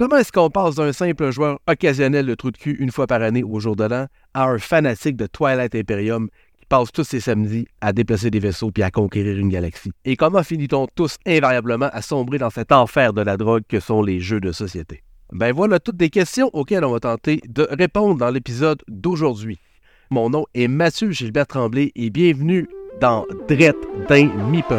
Comment est-ce qu'on passe d'un simple joueur occasionnel de trou de cul une fois par année au jour de l'an à un fanatique de Twilight Imperium qui passe tous ses samedis à déplacer des vaisseaux puis à conquérir une galaxie? Et comment finit-on tous invariablement à sombrer dans cet enfer de la drogue que sont les jeux de société? Ben voilà toutes des questions auxquelles on va tenter de répondre dans l'épisode d'aujourd'hui. Mon nom est Mathieu Gilbert Tremblay et bienvenue dans Drette d'un Meeple.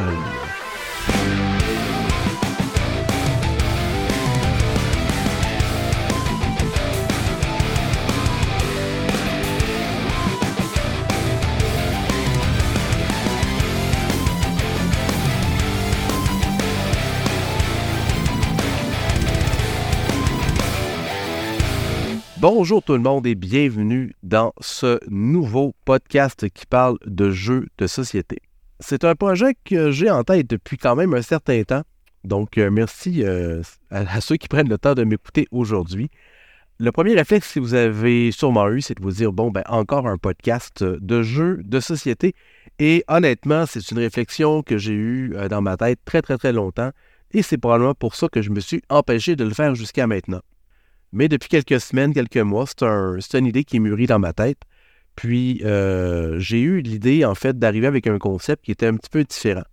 Bonjour tout le monde et bienvenue dans ce nouveau podcast qui parle de jeux de société. C'est un projet que j'ai en tête depuis quand même un certain temps, donc euh, merci euh, à, ceux qui prennent le temps de m'écouter aujourd'hui. Le premier réflexe que vous avez sûrement eu, c'est de vous dire, bon, ben encore un podcast de jeux de société. Et honnêtement, c'est une réflexion que j'ai eue euh, dans ma tête très très très longtemps et c'est probablement pour ça que je me suis empêché de le faire jusqu'à maintenant. Mais depuis quelques semaines, quelques mois, c'est une idée qui est mûrie dans ma tête. Puis euh, j'ai eu l'idée, en fait, d'arriver avec un concept qui était un petit peu différent.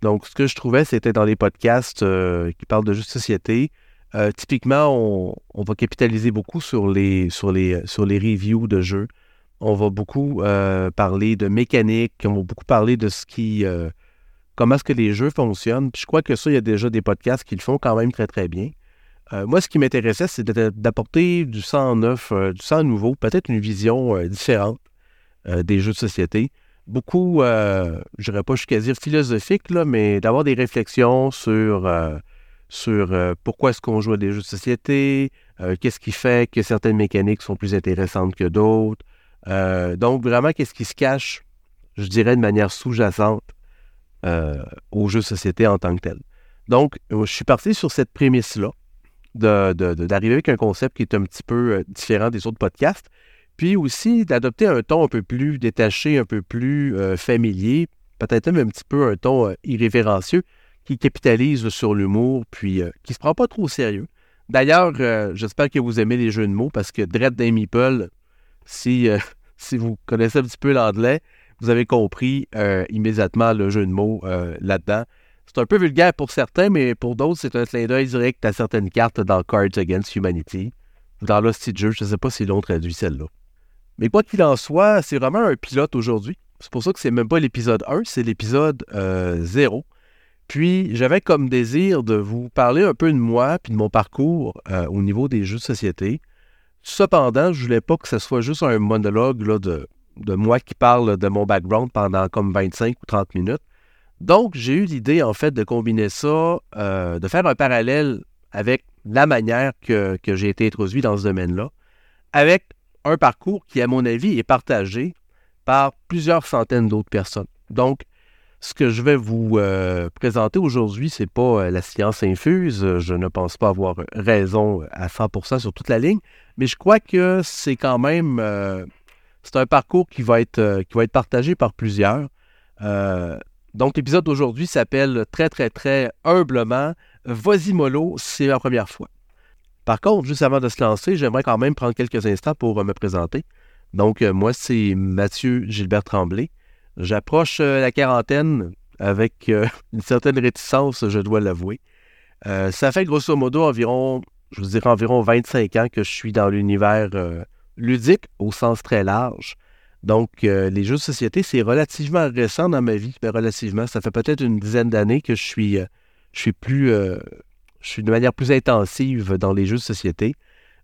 Donc, ce que je trouvais, c'était dans les podcasts euh, qui parlent de jeux de société. Euh, typiquement, on, va capitaliser beaucoup sur les, sur, les, sur les reviews de jeux. On va beaucoup parler de mécanique, on va beaucoup parler de ce qui. comment est-ce que les jeux fonctionnent. Puis je crois que ça, il y a déjà des podcasts qui le font quand même très, très bien. Euh, moi, ce qui m'intéressait, c'est d'apporter du sang neuf, euh, du sang nouveau, peut-être une vision euh, différente des jeux de société. Beaucoup, je dirais pas jusqu'à dire philosophique, là, mais d'avoir des réflexions sur, sur pourquoi est-ce qu'on joue à des jeux de société, qu'est-ce qui fait que certaines mécaniques sont plus intéressantes que d'autres. donc, vraiment, qu'est-ce qui se cache, je dirais, de manière sous-jacente aux jeux de société en tant que tel. Donc, je suis parti sur cette prémisse-là d'arriver avec un concept qui est un petit peu euh, différent des autres podcasts, puis aussi d'adopter un ton un peu plus détaché, un peu plus euh, familier, peut-être même un petit peu un ton euh, irrévérencieux, qui capitalise sur l'humour, puis qui se prend pas trop au sérieux. D'ailleurs, j'espère que vous aimez les jeux de mots, parce que Dread d'un Meeple, si, si vous connaissez un petit peu l'anglais, vous avez compris immédiatement le jeu de mots là-dedans. C'est un peu vulgaire pour certains, mais pour d'autres, c'est un clin d'œil direct à certaines cartes dans Cards Against Humanity ou dans Lost Jeu. Je ne sais pas si l'on traduit celle-là. Mais quoi qu'il en soit, c'est vraiment un pilote aujourd'hui. C'est pour ça que c'est même pas l'épisode 1, c'est l'épisode 0. Euh, puis j'avais comme désir de vous parler un peu de moi puis de mon parcours euh, au niveau des jeux de société. Cependant, je voulais pas que ce soit juste un monologue de, de moi qui parle de mon background pendant comme 25 ou 30 minutes. Donc, j'ai eu l'idée, en fait, de combiner ça, euh, de faire un parallèle avec la manière que, j'ai été introduit dans ce domaine-là, avec un parcours qui, à mon avis, est partagé par plusieurs centaines d'autres personnes. Donc, ce que je vais vous euh, présenter aujourd'hui, ce n'est pas euh, la science infuse. Je ne pense pas avoir raison à 100% sur toute la ligne, mais je crois que c'est quand même c'est un parcours qui va être qui va être partagé par plusieurs. Donc, l'épisode d'aujourd'hui s'appelle très, très, très humblement Vas-y c'est ma première fois. Par contre, juste avant de se lancer, j'aimerais quand même prendre quelques instants pour euh, me présenter. Donc, euh, moi, c'est Mathieu Gilbert Tremblay. J'approche euh, la quarantaine avec une certaine réticence, je dois l'avouer. ça fait grosso modo environ, je vous dirais environ 25 ans que je suis dans l'univers ludique au sens très large. Donc, euh, les jeux de société, c'est relativement récent dans ma vie. mais ben, relativement, ça fait peut-être une dizaine d'années que je suis, euh, je suis plus, euh, je suis de manière plus intensive dans les jeux de société.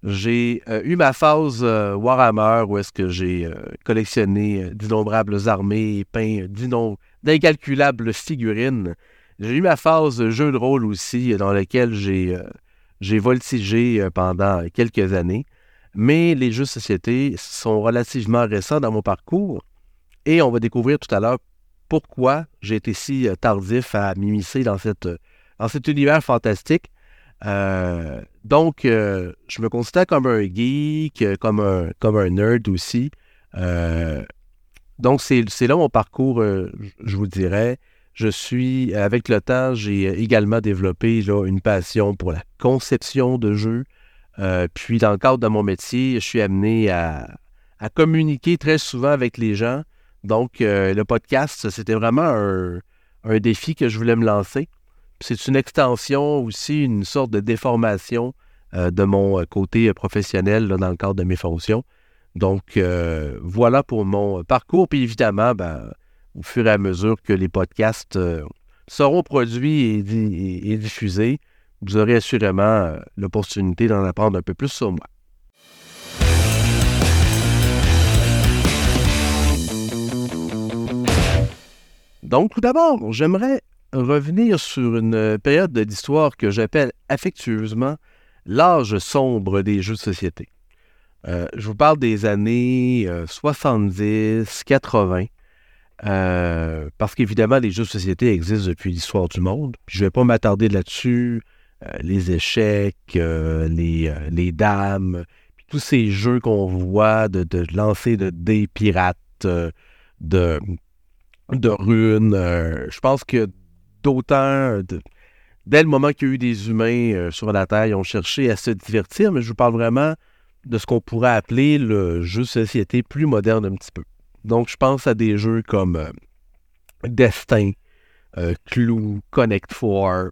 J'ai eu ma phase Warhammer où est-ce que j'ai collectionné d'innombrables armées et peint d'incalculables figurines. J'ai eu ma phase jeu de rôle aussi dans laquelle j'ai j'ai voltigé pendant quelques années mais les jeux de société sont relativement récents dans mon parcours et on va découvrir tout à l'heure pourquoi j'ai été si euh, tardif à m'immiscer dans, dans cet univers fantastique. Euh, donc, euh, je me considère comme un geek, comme un, comme un nerd aussi. donc, c'est là mon parcours, je vous dirais. je suis, avec le temps, j'ai également développé une passion pour la conception de jeux. Euh, puis, dans le cadre de mon métier, je suis amené à, communiquer très souvent avec les gens. Donc, euh, le podcast, c'était vraiment un, défi que je voulais me lancer. C'est une extension aussi, une sorte de déformation euh, de mon côté professionnel dans le cadre de mes fonctions. Donc, voilà pour mon parcours. Puis évidemment, ben, au fur et à mesure que les podcasts seront produits et, diffusés, vous aurez assurément euh, l'opportunité d'en apprendre un peu plus sur moi. Donc, tout d'abord, j'aimerais revenir sur une période de l'histoire que j'appelle affectueusement l'âge sombre des jeux de société. Euh, je vous parle des années 70, 80, euh, parce qu'évidemment, les jeux de société existent depuis l'histoire du monde. je ne vais pas m'attarder là-dessus. Euh, les échecs, euh, les, dames, tous ces jeux qu'on voit de, lancer de dés pirates, de, de runes. je pense que d'autant, dès le moment qu'il y a eu des humains sur la Terre, ils ont cherché à se divertir, mais je vous parle vraiment de ce qu'on pourrait appeler le jeu de société plus moderne un petit peu. Donc, je pense à des jeux comme euh, Destin, euh, Clue, Connect 4,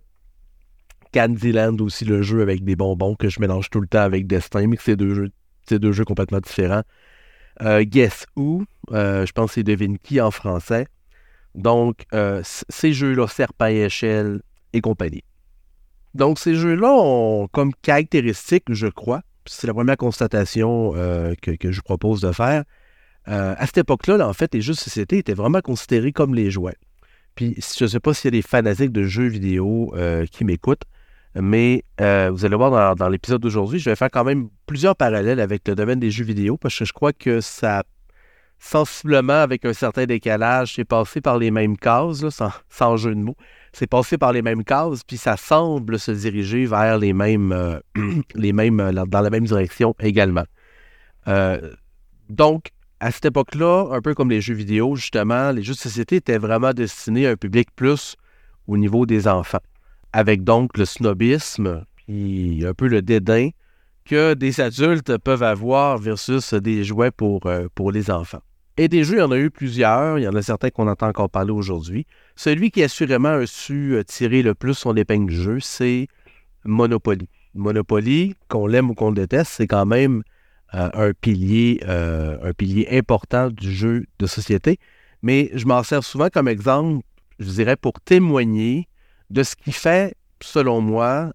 Candyland aussi, le jeu avec des bonbons que je mélange tout le temps avec Destin, mais que c'est deux jeux, complètement différents. Euh, Guess Who, je pense que c'est Devine qui en français. Donc, ces jeux-là, Serpent Échelle et compagnie. Donc, ces jeux-là ont comme caractéristique, je crois, c'est la première constatation que, je propose de faire, euh, à cette époque-là, en fait, les jeux de société étaient vraiment considérés comme les jouets. Puis, je ne sais pas s'il y a des fanatiques de jeux vidéo euh, qui m'écoutent, mais euh, vous allez voir dans, l'épisode d'aujourd'hui, je vais faire quand même plusieurs parallèles avec le domaine des jeux vidéo parce que je crois que ça, sensiblement, avec un certain décalage, c'est passé par les mêmes cases, sans, jeu de mots. C'est passé par les mêmes cases, puis ça semble se diriger vers les mêmes, les mêmes dans la même direction également. donc, à cette époque-là, un peu comme les jeux vidéo, justement, les jeux de société étaient vraiment destinés à un public plus au niveau des enfants, avec donc le snobisme, puis un peu le dédain que des adultes peuvent avoir versus des jouets pour, euh, pour les enfants. Et des jeux, il y en a eu plusieurs. Il y en a certains qu'on entend encore parler aujourd'hui. Celui qui assurément a su euh, tirer le plus son épingle du jeu, c'est Monopoly. Monopoly, qu'on l'aime ou qu'on le déteste, c'est quand même euh, un, pilier, un pilier important du jeu de société. Mais je m'en sers souvent comme exemple, je dirais, pour témoigner de ce qui fait, selon moi,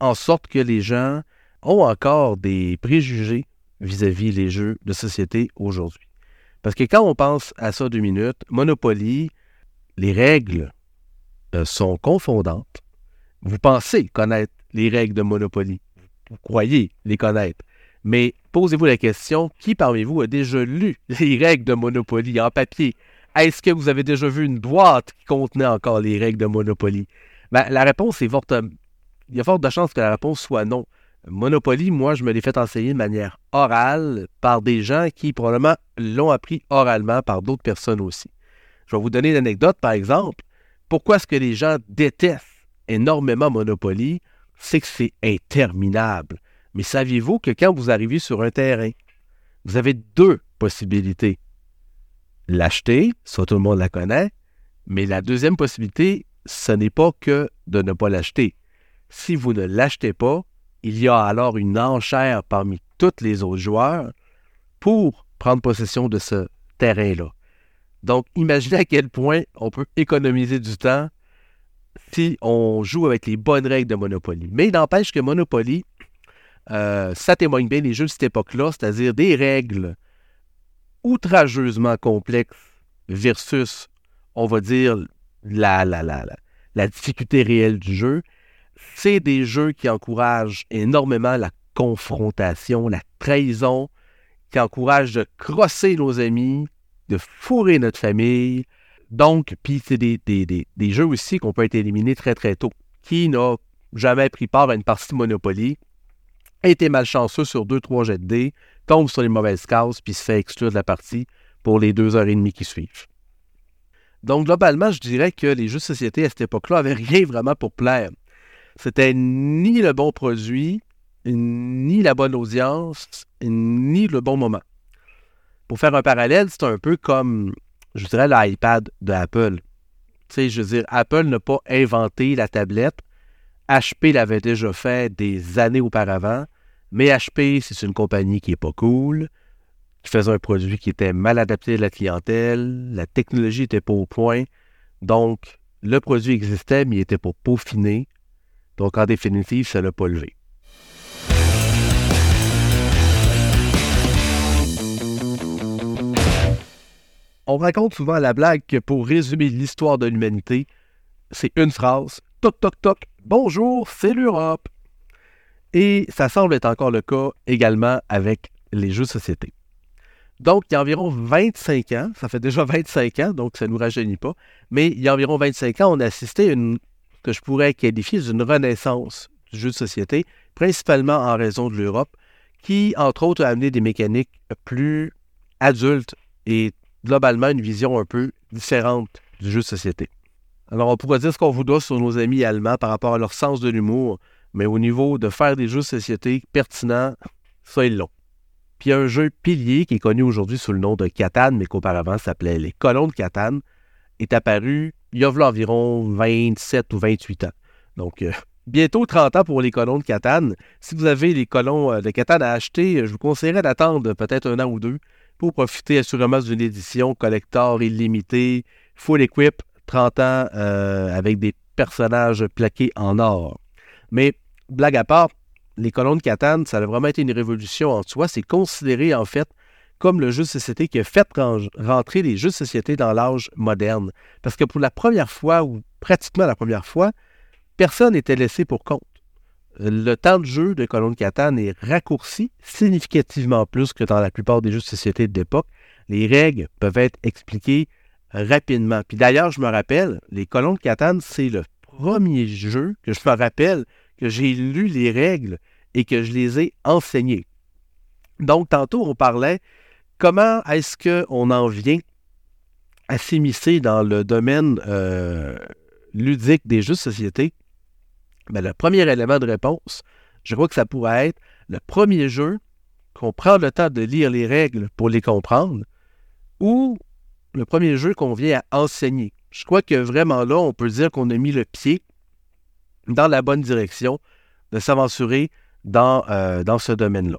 en sorte que les gens ont encore des préjugés vis-à-vis des jeux de société aujourd'hui. Parce que quand on pense à ça deux minutes, Monopoly, les règles euh, sont confondantes. Vous pensez connaître les règles de Monopoly. Vous croyez les connaître. Mais posez-vous la question, qui parmi vous a déjà lu les règles de Monopoly en papier? Est-ce que vous avez déjà vu une boîte qui contenait encore les règles de Monopoly? Ben, la réponse est forte. Il y a forte de chances que la réponse soit non. Monopoly, moi, je me l'ai fait enseigner de manière orale par des gens qui probablement l'ont appris oralement par d'autres personnes aussi. Je vais vous donner une anecdote, par exemple. Pourquoi est-ce que les gens détestent énormément Monopoly? C'est que c'est interminable. Mais saviez-vous que quand vous arrivez sur un terrain, vous avez deux possibilités. L'acheter, soit tout le monde la connaît, mais la deuxième possibilité, ce n'est pas que de ne pas l'acheter. Si vous ne l'achetez pas, il y a alors une enchère parmi tous les autres joueurs pour prendre possession de ce terrain-là. Donc, imaginez à quel point on peut économiser du temps si on joue avec les bonnes règles de Monopoly. Mais il n'empêche que Monopoly, euh, ça témoigne bien des jeux de cette époque-là, c'est-à-dire des règles outrageusement complexes versus, on va dire, la, la, la, la difficulté réelle du jeu. C'est des jeux qui encouragent énormément la confrontation, la trahison, qui encouragent de crosser nos amis, de fourrer notre famille. Donc, puis c'est des, des, des, jeux aussi qu'on peut être éliminé très très tôt. Qui n'a jamais pris part à une partie Monopoly été malchanceux sur deux, trois jets de dés, tombe sur les mauvaises cases, puis se fait exclure de la partie pour les deux heures et demie qui suivent. Donc, globalement, je dirais que les jeux de société à cette époque-là n'avaient rien vraiment pour plaire. C'était ni le bon produit, ni la bonne audience, ni le bon moment. Pour faire un parallèle, c'est un peu comme, je dirais, l'iPad de Apple. Tu sais, je veux dire, Apple n'a pas inventé la tablette. HP l'avait déjà fait des années auparavant. Mais HP, c'est une compagnie qui n'est pas cool, qui faisait un produit qui était mal adapté à la clientèle, la technologie n'était pas au point. Donc, le produit existait, mais il n'était pas peaufiné. Donc, en définitive, ça ne l'a pas levé. On raconte souvent la blague que pour résumer l'histoire de l'humanité, c'est une phrase Toc, toc, toc, bonjour, c'est l'Europe. Et ça semble être encore le cas également avec les jeux de société. Donc, il y a environ 25 ans, ça fait déjà 25 ans, donc ça ne nous rajeunit pas, mais il y a environ 25 ans, on a assisté à une, que je pourrais qualifier d'une renaissance du jeu de société, principalement en raison de l'Europe, qui, entre autres, a amené des mécaniques plus adultes et globalement une vision un peu différente du jeu de société. Alors, on pourrait dire ce qu'on vous doit sur nos amis allemands par rapport à leur sens de l'humour, mais au niveau de faire des jeux de société pertinents, ça, ils l'ont. Puis un jeu pilier qui est connu aujourd'hui sous le nom de Catan, mais qu'auparavant s'appelait les colons de Catan, est apparu il y a environ 27 ou 28 ans. Donc, euh, bientôt 30 ans pour les colons de Catan. Si vous avez les colons euh, de Catan à acheter, je vous conseillerais d'attendre peut-être un an ou deux pour profiter assurément d'une édition collector illimitée, full equip, 30 ans euh, avec des personnages plaqués en or. Mais blague à part, les colons de Catane, ça a vraiment été une révolution en soi. C'est considéré en fait comme le jeu de société qui a fait rentrer les jeux de société dans l'âge moderne. Parce que pour la première fois, ou pratiquement la première fois, personne n'était laissé pour compte. Le temps de jeu de Colons de Catane est raccourci significativement plus que dans la plupart des jeux de société de l'époque. Les règles peuvent être expliquées rapidement. Puis d'ailleurs, je me rappelle, les Colons de Catane, c'est le premier jeu que je me rappelle que j'ai lu les règles et que je les ai enseignées. Donc, tantôt, on parlait comment est-ce qu'on en vient à s'immiscer dans le domaine euh, ludique des jeux de société. Ben, le premier élément de réponse, je crois que ça pourrait être le premier jeu qu'on prend le temps de lire les règles pour les comprendre ou le premier jeu qu'on vient à enseigner. Je crois que vraiment là, on peut dire qu'on a mis le pied dans la bonne direction de s'aventurer dans, euh, dans ce domaine-là.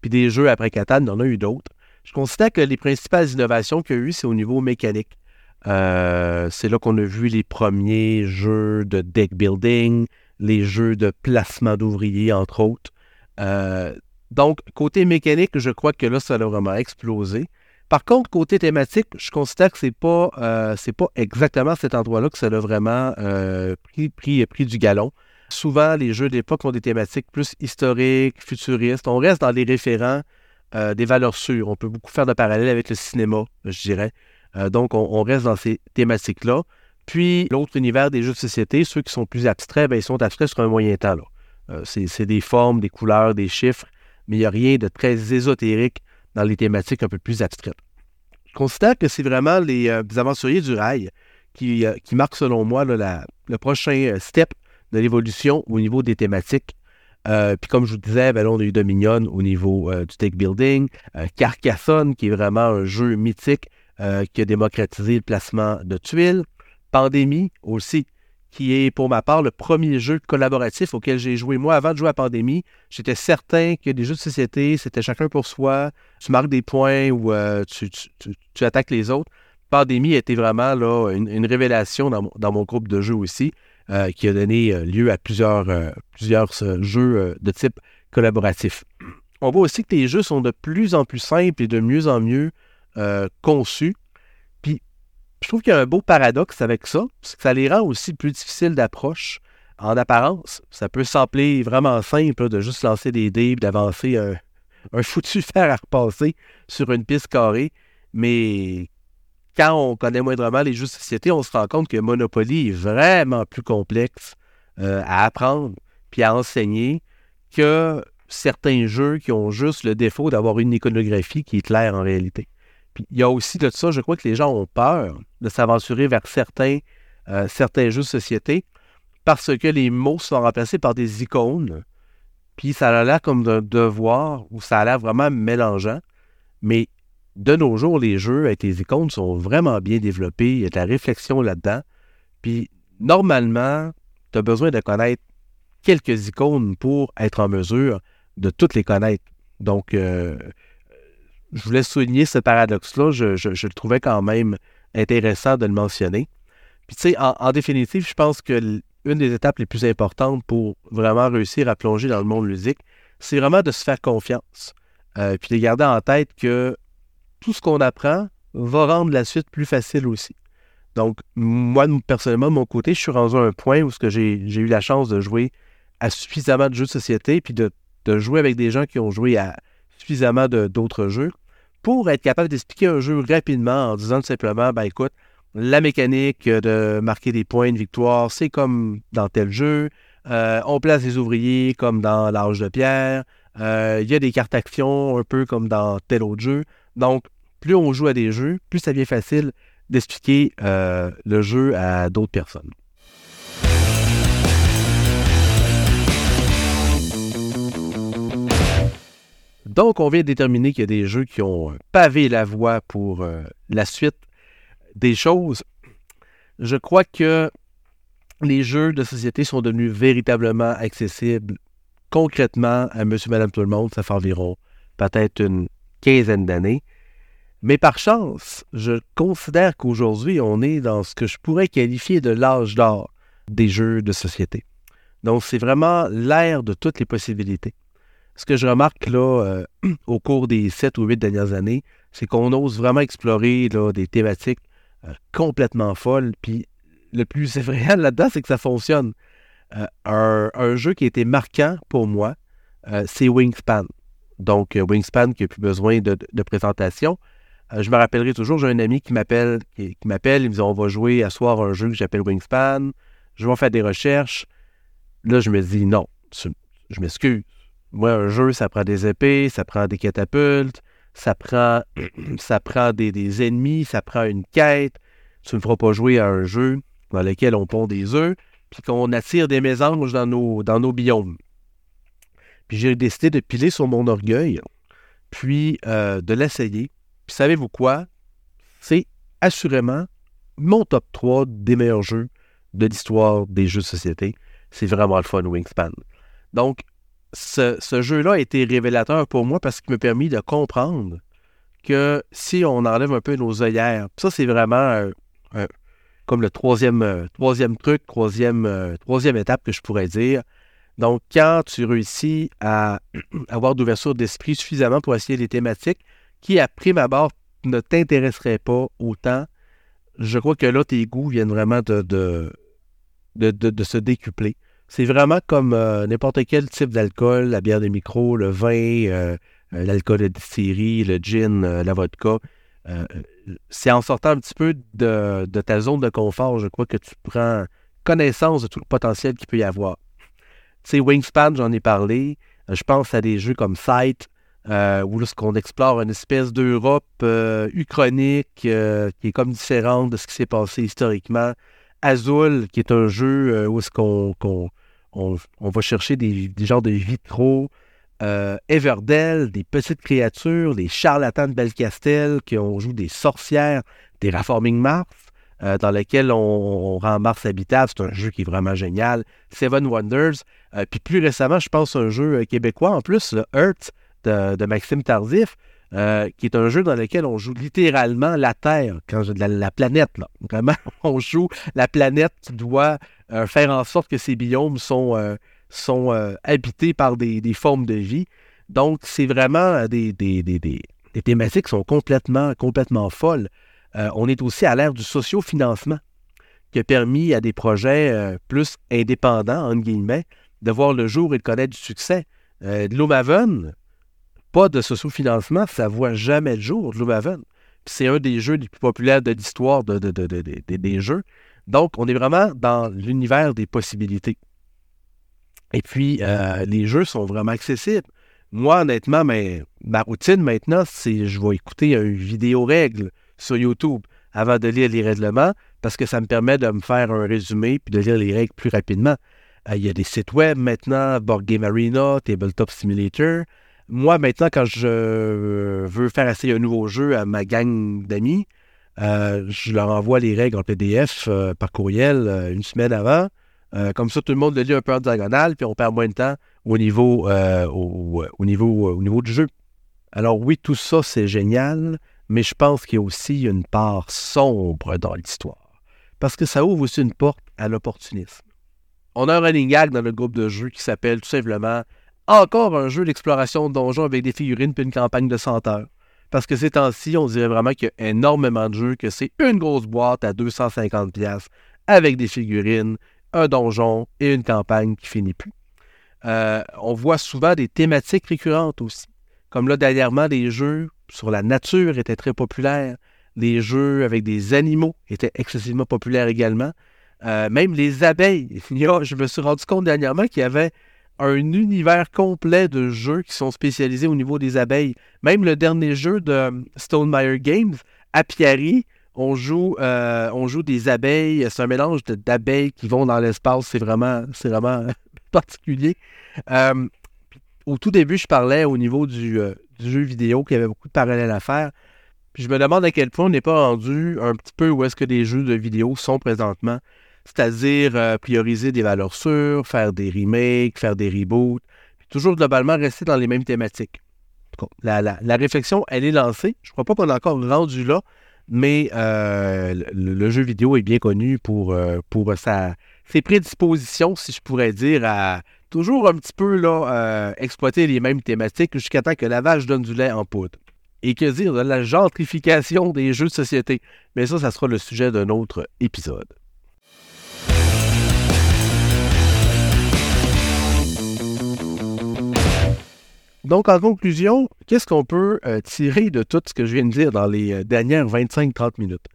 Puis des jeux après Catan, il y en a eu d'autres. Je considère que les principales innovations qu'il y a eu, c'est au niveau mécanique. Euh, c'est là qu'on a vu les premiers jeux de deck building, les jeux de placement d'ouvriers, entre autres. Euh, donc, côté mécanique, je crois que là, ça a vraiment explosé. Par contre, côté thématique, je considère que c'est pas, euh, pas exactement cet endroit-là que ça a vraiment euh, pris, pris, du galon. Souvent, les jeux d'époque ont des thématiques plus historiques, futuristes. On reste dans les référents euh, des valeurs sûres. On peut beaucoup faire de parallèles avec le cinéma, je dirais. donc, on, reste dans ces thématiques-là. Puis, l'autre univers des jeux de société, ceux qui sont plus abstraits, ben, ils sont abstraits sur un moyen temps. c'est des formes, des couleurs, des chiffres, mais il n'y a rien de très ésotérique dans les thématiques un peu plus abstraites. Je considère que c'est vraiment les, euh, aventuriers du rail qui, euh, qui marquent, selon moi, le prochain euh, step de l'évolution au niveau des thématiques. puis comme je vous disais, ben on a eu Dominion au niveau du tech building, Carcassonne, qui est vraiment un jeu mythique qui a démocratisé le placement de tuiles, Pandémie aussi, qui est pour ma part le premier jeu collaboratif auquel j'ai joué. Moi, avant de jouer à Pandémie, j'étais certain que les jeux de société, c'était chacun pour soi. Tu marques des points ou euh, tu, attaques les autres. Pandémie été vraiment là, une, révélation dans, mon groupe de jeux aussi, euh, qui a donné euh, lieu à plusieurs, plusieurs jeux de type collaboratif. On voit aussi que les jeux sont de plus en plus simples et de mieux en mieux conçus je trouve qu'il y a un beau paradoxe avec ça, c'est que ça les rend aussi plus difficiles d'approche. En apparence, ça peut sembler vraiment simple de juste lancer des dés d'avancer un, foutu fer à repasser sur une piste carrée, mais quand on connaît moindrement les jeux de société, on se rend compte que Monopoly est vraiment plus complexe euh, à apprendre puis à enseigner que certains jeux qui ont juste le défaut d'avoir une iconographie qui est claire en réalité. Puis il y a aussi de ça, je crois que les gens ont peur de s'aventurer vers certains, euh, certains jeux de société parce que les mots sont remplacés par des icônes. Puis ça a l'air comme d'un devoir ou ça a l'air vraiment mélangeant. Mais de nos jours, les jeux avec les icônes sont vraiment bien développés. Il y a de la réflexion là-dedans. Puis normalement, tu as besoin de connaître quelques icônes pour être en mesure de toutes les connaître. Donc, euh, je voulais souligner ce paradoxe-là. Je, le trouvais quand même intéressant de le mentionner. Puis, tu sais, en, définitive, je pense que une des étapes les plus importantes pour vraiment réussir à plonger dans le monde ludique, c'est vraiment de se faire confiance. Euh, puis de garder en tête que tout ce qu'on apprend va rendre la suite plus facile aussi. Donc, moi, personnellement, de mon côté, je suis rendu à un point où j'ai eu la chance de jouer à suffisamment de jeux de société, puis de, jouer avec des gens qui ont joué à suffisamment d'autres jeux, pour être capable d'expliquer un jeu rapidement en disant simplement, ben écoute, la mécanique de marquer des points de victoire, c'est comme dans tel jeu. Euh, on place des ouvriers comme dans l'âge de pierre. Euh, il y a des cartes actions un peu comme dans tel autre jeu. Donc, plus on joue à des jeux, plus ça devient facile d'expliquer euh, le jeu à d'autres personnes. Donc, on vient de déterminer qu'il y a des jeux qui ont pavé la voie pour la suite des choses, je crois que les jeux de société sont devenus véritablement accessibles concrètement à monsieur, madame, tout le monde. Ça fait environ peut-être une quinzaine d'années. Mais par chance, je considère qu'aujourd'hui, on est dans ce que je pourrais qualifier de l'âge d'or des jeux de société. Donc, c'est vraiment l'ère de toutes les possibilités. Ce que je remarque là, euh, au cours des sept ou huit dernières années, c'est qu'on ose vraiment explorer des thématiques euh, complètement folle. Puis le plus effrayant là-dedans, c'est que ça fonctionne. Euh, un, jeu qui a été marquant pour moi, c'est Wingspan. Donc, Wingspan qui n'a plus besoin de, présentation. je me rappellerai toujours, j'ai un ami qui m'appelle, qui, m'appelle, il me dit on va jouer à soir un jeu que j'appelle Wingspan. Je vais faire des recherches. Là, je me dis non, je m'excuse. Moi, un jeu, ça prend des épées, ça prend des catapultes, ça prend, des, ennemis, ça prend une quête. Tu ne feras pas jouer à un jeu dans lequel on pond des œufs, puis qu'on attire des mésanges dans nos, dans nos biomes. Puis j'ai décidé de piler sur mon orgueil, puis euh, de l'essayer. Puis savez-vous quoi? C'est assurément mon top 3 des meilleurs jeux de l'histoire des jeux de société. C'est vraiment le fun Wingspan. Donc, ce, jeu-là a été révélateur pour moi parce qu'il m'a permis de comprendre que si on enlève un peu nos œillères, ça c'est vraiment comme le troisième, euh, troisième truc, troisième, euh, troisième étape que je pourrais dire. Donc, quand tu réussis à avoir d'ouverture d'esprit suffisamment pour essayer des thématiques qui, à prime abord, ne t'intéresseraient pas autant, je crois que là, tes goûts viennent vraiment de se décupler. C'est vraiment comme euh, n'importe quel type d'alcool, la bière de micro, le vin, euh, euh, l'alcool de distillerie, le gin, la vodka. c'est en sortant un petit peu de, ta zone de confort, je crois, que tu prends connaissance de tout le potentiel qu'il peut y avoir. Tu sais, Wingspan, j'en ai parlé. Je pense à des jeux comme Sight, où lorsqu'on explore une espèce d'Europe uchronique qui est comme différente de ce qui s'est passé historiquement. Azul, qui est un jeu où est-ce qu'on on, va chercher des, genres de vitraux. Euh, Everdell, des petites créatures, des charlatans de Belcastel qui ont joué des sorcières, des Reforming Mars, euh, dans lesquels on, rend Mars habitable. C'est un jeu qui est vraiment génial. Seven Wonders. Euh, puis plus récemment, je pense un jeu québécois en plus, le Earth de, Maxime Tardif, qui est un jeu dans lequel on joue littéralement la Terre, quand la, la planète. Là. Vraiment, on joue la planète qui doit euh, faire en sorte que ces biomes sont, euh, sont euh, habités par des, formes de vie. Donc, c'est vraiment des, des, thématiques qui sont complètement, complètement folles. on est aussi à l'ère du sociofinancement qui a permis à des projets plus indépendants, entre guillemets, de voir le jour et de connaître du succès. de Gloomhaven, pas de sociofinancement, ça ne voit jamais le jour, Gloomhaven. C'est un des jeux les plus populaires de l'histoire de, des jeux. Donc, on est vraiment dans l'univers des possibilités. Et puis, euh, les jeux sont vraiment accessibles. Moi, honnêtement, mais, ma routine maintenant, c'est je vais écouter une vidéo règle sur YouTube avant de lire les règlements parce que ça me permet de me faire un résumé puis de lire les règles plus rapidement. Euh, il y a des sites web maintenant, Board Game Arena, Tabletop Simulator. Moi, maintenant, quand je veux faire essayer un nouveau jeu à ma gang d'amis, euh, je leur envoie les règles en PDF euh, par courriel une semaine avant. comme ça, tout le monde le lit un peu en diagonale, puis on perd moins de temps au niveau, au, niveau, au niveau du jeu. Alors oui, tout ça, c'est génial, mais je pense qu'il y a aussi une part sombre dans l'histoire. Parce que ça ouvre aussi une porte à l'opportunisme on a un running gag dans le groupe de jeux qui s'appelle tout simplement encore un jeu d'exploration de donjons avec des figurines puis une campagne de senteurs. Parce que ces temps-ci, on dirait vraiment qu'il y a énormément de jeux, que c'est une grosse boîte à 250$ avec des figurines, un donjon et une campagne qui finit plus. Euh, on voit souvent des thématiques récurrentes aussi. Comme là, dernièrement, des jeux sur la nature étaient très populaires. Des jeux avec des animaux étaient excessivement populaires également. Euh, même les abeilles. je me suis rendu compte dernièrement qu'il y avait un univers complet de jeux qui sont spécialisés au niveau des abeilles. Même le dernier jeu de euh, Stonemeyer Games, Apiary, on joue, euh, on joue des abeilles. C'est un mélange d'abeilles qui vont dans l'espace. C'est vraiment, c'est vraiment particulier. au tout début, je parlais au niveau du, jeu vidéo qu'il y avait beaucoup de parallèles à faire. Je me demande à quel point on n'est pas rendu un petit peu où est-ce que des jeux de vidéo sont présentement c'est-à-dire euh, prioriser des valeurs sûres, faire des remakes, faire des reboots, toujours globalement rester dans les mêmes thématiques. La, la, réflexion, elle est lancée. Je ne crois pas qu'on est encore rendu là, mais euh, le, jeu vidéo est bien connu pour, euh, pour sa, ses prédispositions, si je pourrais dire, à toujours un petit peu là, exploiter les mêmes thématiques jusqu'à temps que la vache donne du lait en poudre. Et que dire de la gentrification des jeux de société? Mais ça, ça sera le sujet d'un autre épisode. Donc, en conclusion, qu'est-ce qu'on peut euh, tirer de tout ce que je viens de dire dans les euh, dernières 25-30 minutes?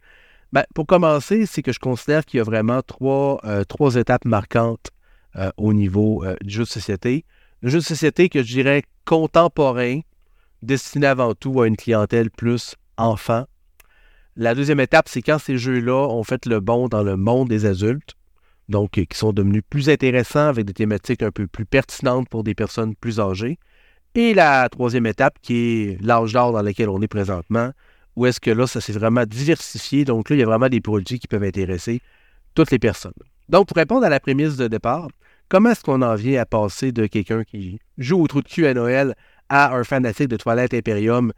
Ben, pour commencer, c'est que je considère qu'il y a vraiment trois, euh, trois étapes marquantes au niveau du jeu de société. Le jeu de société que je dirais contemporain, destiné avant tout à une clientèle plus enfant. La deuxième étape, c'est quand ces jeux-là ont fait le bond dans le monde des adultes, donc qui sont devenus plus intéressants avec des thématiques un peu plus pertinentes pour des personnes plus âgées. Et la troisième étape, qui est l'âge d'or dans lequel on est présentement, où est-ce que là, ça s'est vraiment diversifié. Donc là, il y a vraiment des produits qui peuvent intéresser toutes les personnes. Donc, pour répondre à la prémisse de départ, comment est-ce qu'on en vient à passer de quelqu'un qui joue au trou de cul à Noël à un fanatique de Toilette Imperium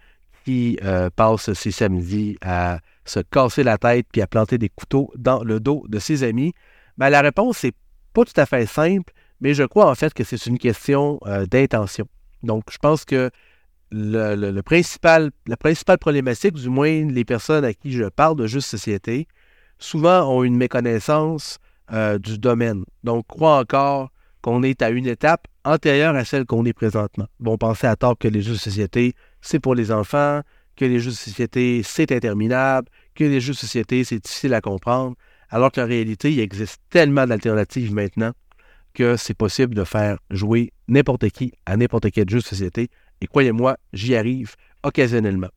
qui euh, passe ses samedis à se casser la tête puis à planter des couteaux dans le dos de ses amis? Ben, la réponse, c'est pas tout à fait simple, mais je crois en fait que c'est une question euh, d'intention. Donc, je pense que la principale problématique, du moins les personnes à qui je parle de juste société, souvent ont une méconnaissance euh, du domaine. Donc, croient encore qu'on est à une étape antérieure à celle qu'on est présentement. Vont penser à tort que les jeux de société, c'est pour les enfants, que les jeux de société, c'est interminable, que les jeux de société, c'est difficile à comprendre, alors qu'en réalité, il existe tellement d'alternatives maintenant que c'est possible de faire jouer n'importe qui à n'importe quel jeu de société. Et croyez-moi, j'y arrive occasionnellement.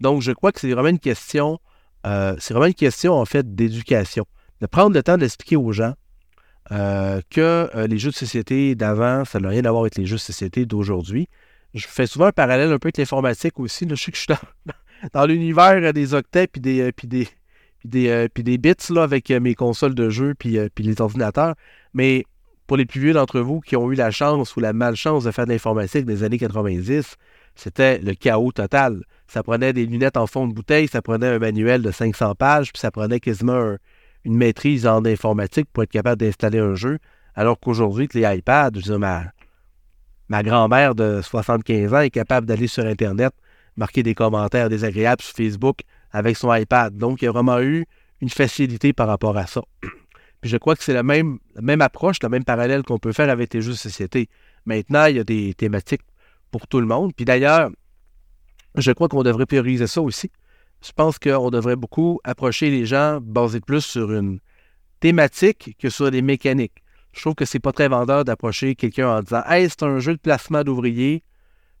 Donc, je crois que c'est vraiment une question, euh, c'est vraiment une question en fait d'éducation, de prendre le temps d'expliquer aux gens euh, que euh, les jeux de société d'avant, ça n'a rien à voir avec les jeux de société d'aujourd'hui. Je fais souvent un parallèle un peu avec l'informatique aussi. Je sais que je suis dans, l'univers des octets puis des, puis des, des, des bits là, avec mes consoles de jeux puis, puis les ordinateurs. Mais pour les plus vieux d'entre vous qui ont eu la chance ou la malchance de faire de l'informatique des années 90, c'était le chaos total. Ça prenait des lunettes en fond de bouteille, ça prenait un manuel de 500 pages, puis ça prenait quasiment une maîtrise en informatique pour être capable d'installer un jeu. Alors qu'aujourd'hui, les iPads, je dire, ma, ma grand-mère de 75 ans est capable d'aller sur Internet, marquer des commentaires désagréables sur Facebook avec son iPad. Donc, il y a vraiment eu une facilité par rapport à ça. Puis je crois que c'est la même, approche, le même parallèle qu'on peut faire avec les jeux de société. Maintenant, il y a des thématiques pour tout le monde. Puis d'ailleurs, je crois qu'on devrait prioriser ça aussi. Je pense qu'on devrait beaucoup approcher les gens basés plus sur une thématique que sur des mécaniques. Je trouve que c'est pas très vendeur d'approcher quelqu'un en disant Hey, c'est un jeu de placement d'ouvriers.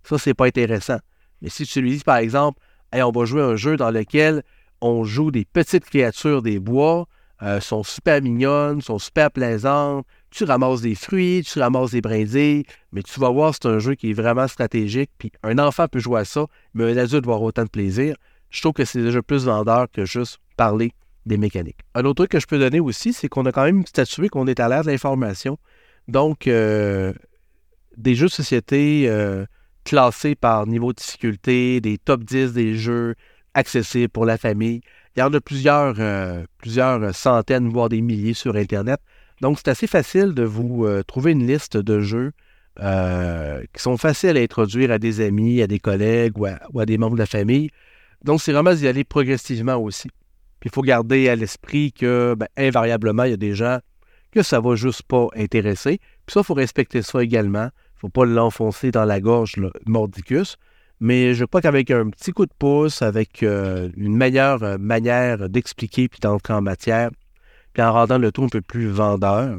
Ça, c'est pas intéressant. Mais si tu lui dis, par exemple, hey, on va jouer un jeu dans lequel on joue des petites créatures des bois, euh, sont super mignonnes, sont super plaisantes, tu ramasses des fruits, tu ramasses des brindilles, mais tu vas voir, c'est un jeu qui est vraiment stratégique, puis un enfant peut jouer à ça, mais un adulte va avoir autant de plaisir. Je trouve que c'est déjà plus vendeur que juste parler des mécaniques. Un autre truc que je peux donner aussi, c'est qu'on a quand même statué qu'on est à l'ère de l'information. Donc, euh, des jeux de société euh, classés par niveau de difficulté, des top 10 des jeux accessibles pour la famille. Il y en a plusieurs, euh, plusieurs centaines, voire des milliers sur Internet. Donc, c'est assez facile de vous trouver une liste de jeux qui sont faciles à introduire à des amis, à des collègues ou à, des membres de la famille. Donc, c'est vraiment d'y aller progressivement aussi. Puis il faut garder à l'esprit que, ben, invariablement, il y a des gens que ça va juste pas intéresser. Puis ça, il faut respecter ça également. Il ne faut pas l'enfoncer dans la gorge, le mordicus. Mais je crois qu'avec un petit coup de pouce, avec euh, une meilleure euh, manière d'expliquer puis d'entrer en matière, puis en rendant le tout un peu plus vendeur,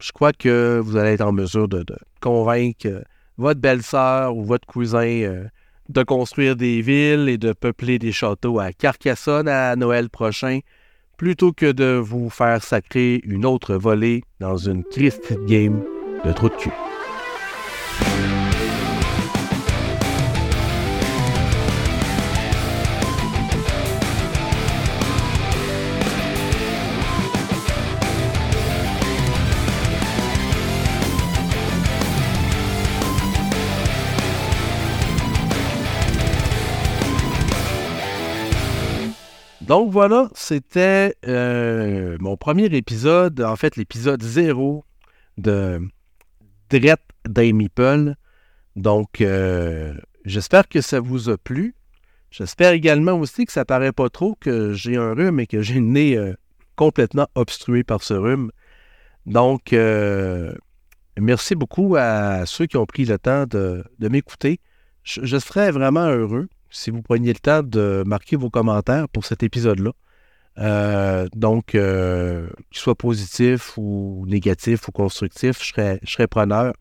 je crois que vous allez être en mesure de, convaincre euh, votre belle-sœur ou votre cousin de construire des villes et de peupler des châteaux à Carcassonne à Noël prochain, plutôt que de vous faire sacrer une autre volée dans une triste game de trou de cul. Donc voilà, c'était euh, mon premier épisode, en fait l'épisode zéro de Drette Meeple. Donc euh, j'espère que ça vous a plu. J'espère également aussi que ça paraît pas trop que j'ai un rhume et que j'ai le nez euh, complètement obstrué par ce rhume. Donc merci beaucoup à ceux qui ont pris le temps de, m'écouter. je serais vraiment heureux si vous preniez le temps de marquer vos commentaires pour cet épisode-là. Euh, donc, euh, qu'il soit positif ou négatif ou constructif, je serais, preneur.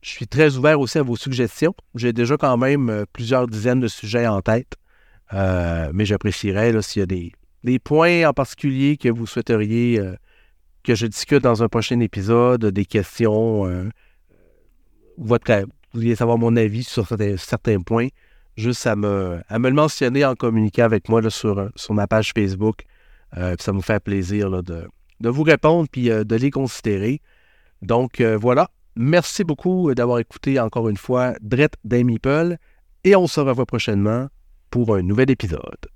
Je suis très ouvert aussi à vos suggestions. J'ai déjà quand même euh, plusieurs dizaines de sujets en tête, mais j'apprécierais s'il y a des, des, points en particulier que vous souhaiteriez que je discute dans un prochain épisode, des questions, votre, vous vouliez savoir mon avis sur certains points juste à me, à me le mentionner en communiquant avec moi sur, sur ma page Facebook. Euh, ça me fait plaisir de, vous répondre puis euh, de les considérer. Donc euh, voilà. Merci beaucoup d'avoir écouté encore une fois Drette Paul et on se revoit prochainement pour un nouvel épisode.